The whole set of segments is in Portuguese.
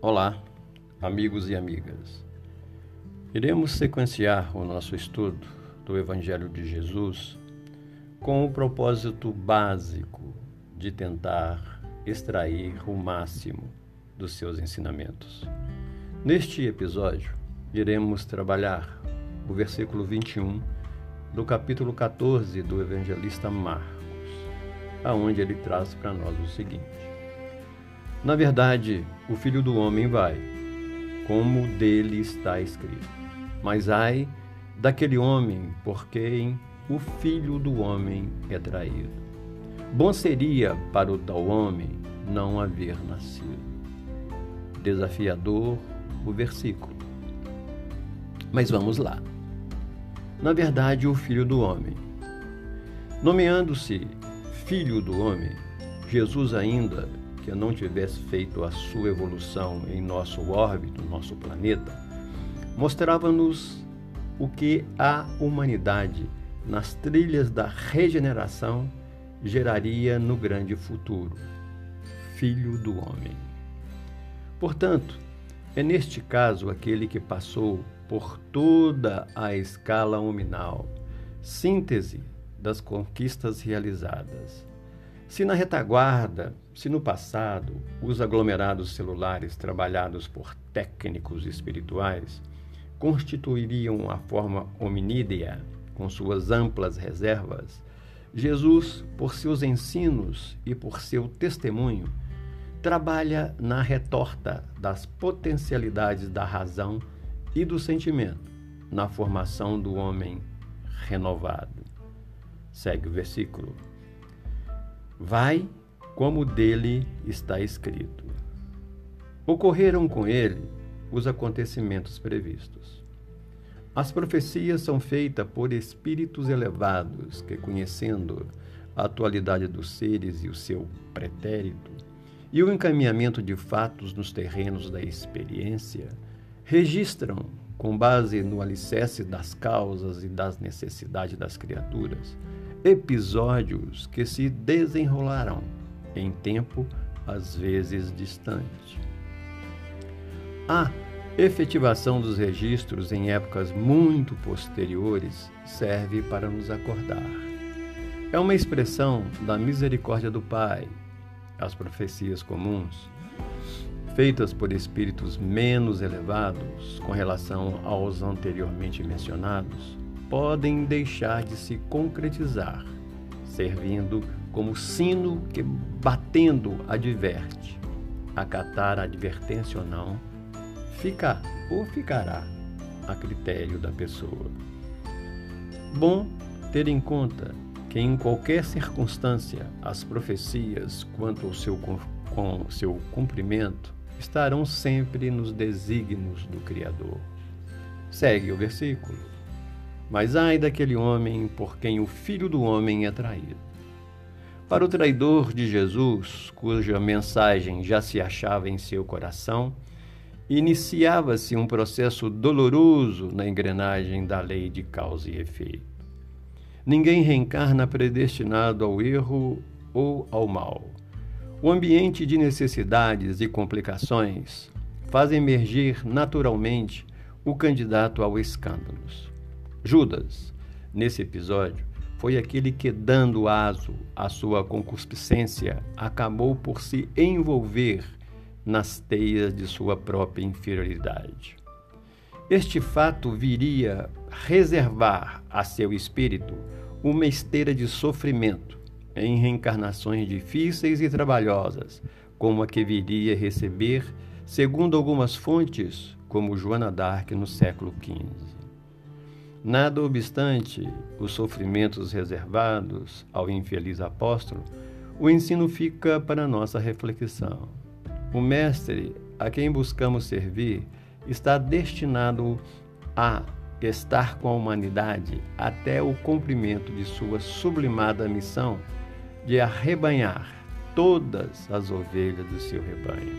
Olá, amigos e amigas. Iremos sequenciar o nosso estudo do Evangelho de Jesus com o propósito básico de tentar extrair o máximo dos seus ensinamentos. Neste episódio, iremos trabalhar o versículo 21 do capítulo 14 do evangelista Marcos, aonde ele traz para nós o seguinte: na verdade, o filho do homem vai, como dele está escrito. Mas ai daquele homem por quem o filho do homem é traído. Bom seria para o tal homem não haver nascido. Desafiador o versículo. Mas vamos lá. Na verdade, o filho do homem. Nomeando-se filho do homem, Jesus ainda que não tivesse feito a sua evolução em nosso órbito, nosso planeta, mostrava-nos o que a humanidade, nas trilhas da regeneração, geraria no grande futuro Filho do Homem. Portanto, é neste caso aquele que passou por toda a escala nominal, síntese das conquistas realizadas se na retaguarda, se no passado, os aglomerados celulares trabalhados por técnicos espirituais constituiriam a forma hominídea, com suas amplas reservas, Jesus, por seus ensinos e por seu testemunho, trabalha na retorta das potencialidades da razão e do sentimento, na formação do homem renovado. Segue o versículo. Vai como dele está escrito. Ocorreram com ele os acontecimentos previstos. As profecias são feitas por espíritos elevados que, conhecendo a atualidade dos seres e o seu pretérito, e o encaminhamento de fatos nos terrenos da experiência, registram, com base no alicerce das causas e das necessidades das criaturas, episódios que se desenrolarão em tempo às vezes distante. A efetivação dos registros em épocas muito posteriores serve para nos acordar. É uma expressão da misericórdia do Pai. As profecias comuns, feitas por espíritos menos elevados com relação aos anteriormente mencionados, podem deixar de se concretizar, servindo como sino que, batendo, adverte. Acatar a advertência ou não, fica ou ficará a critério da pessoa. Bom ter em conta que, em qualquer circunstância, as profecias quanto ao seu, com seu cumprimento estarão sempre nos desígnios do Criador. Segue o versículo. Mas ai daquele homem por quem o filho do homem é traído. Para o traidor de Jesus, cuja mensagem já se achava em seu coração, iniciava-se um processo doloroso na engrenagem da lei de causa e efeito. Ninguém reencarna predestinado ao erro ou ao mal. O ambiente de necessidades e complicações faz emergir naturalmente o candidato ao escândalos. Judas, nesse episódio, foi aquele que, dando aso à sua concupiscência, acabou por se envolver nas teias de sua própria inferioridade. Este fato viria reservar a seu espírito uma esteira de sofrimento em reencarnações difíceis e trabalhosas, como a que viria receber, segundo algumas fontes, como Joana d'Arc no século XV. Nada obstante os sofrimentos reservados ao infeliz apóstolo, o ensino fica para nossa reflexão. O Mestre a quem buscamos servir está destinado a estar com a humanidade até o cumprimento de sua sublimada missão de arrebanhar todas as ovelhas do seu rebanho.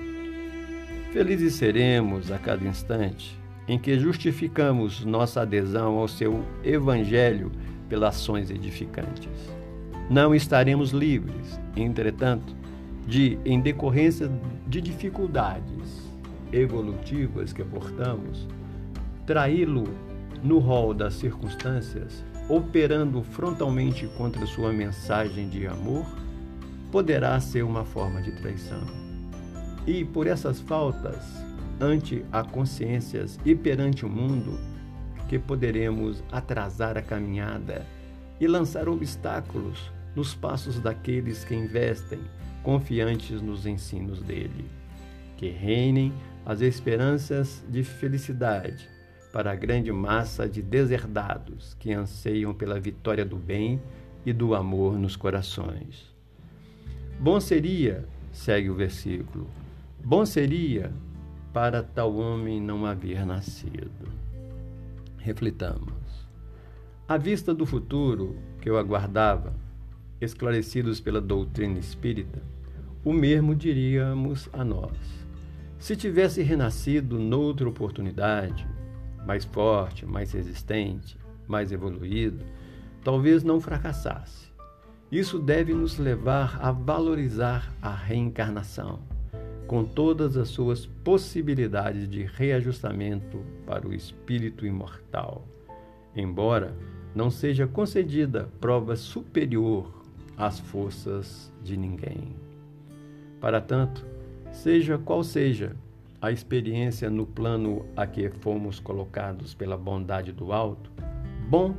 Felizes seremos a cada instante em que justificamos nossa adesão ao seu evangelho pelas ações edificantes. Não estaremos livres, entretanto, de, em decorrência de dificuldades, evolutivas que portamos, traí-lo no rol das circunstâncias, operando frontalmente contra sua mensagem de amor, poderá ser uma forma de traição. E por essas faltas, ante a consciências e perante o mundo, que poderemos atrasar a caminhada e lançar obstáculos nos passos daqueles que investem confiantes nos ensinos dele. Que reinem as esperanças de felicidade para a grande massa de deserdados que anseiam pela vitória do bem e do amor nos corações. Bom seria, segue o versículo, bom seria para tal homem não haver nascido. Reflitamos. À vista do futuro que eu aguardava, esclarecidos pela doutrina espírita, o mesmo diríamos a nós. Se tivesse renascido noutra oportunidade, mais forte, mais resistente, mais evoluído, talvez não fracassasse. Isso deve nos levar a valorizar a reencarnação, com todas as suas possibilidades de reajustamento para o espírito imortal. Embora não seja concedida prova superior às forças de ninguém. Para tanto, seja qual seja a experiência no plano a que fomos colocados pela bondade do alto, bom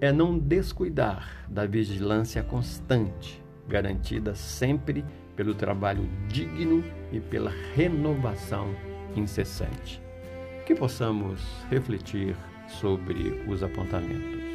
é não descuidar da vigilância constante, garantida sempre pelo trabalho digno e pela renovação incessante. Que possamos refletir sobre os apontamentos.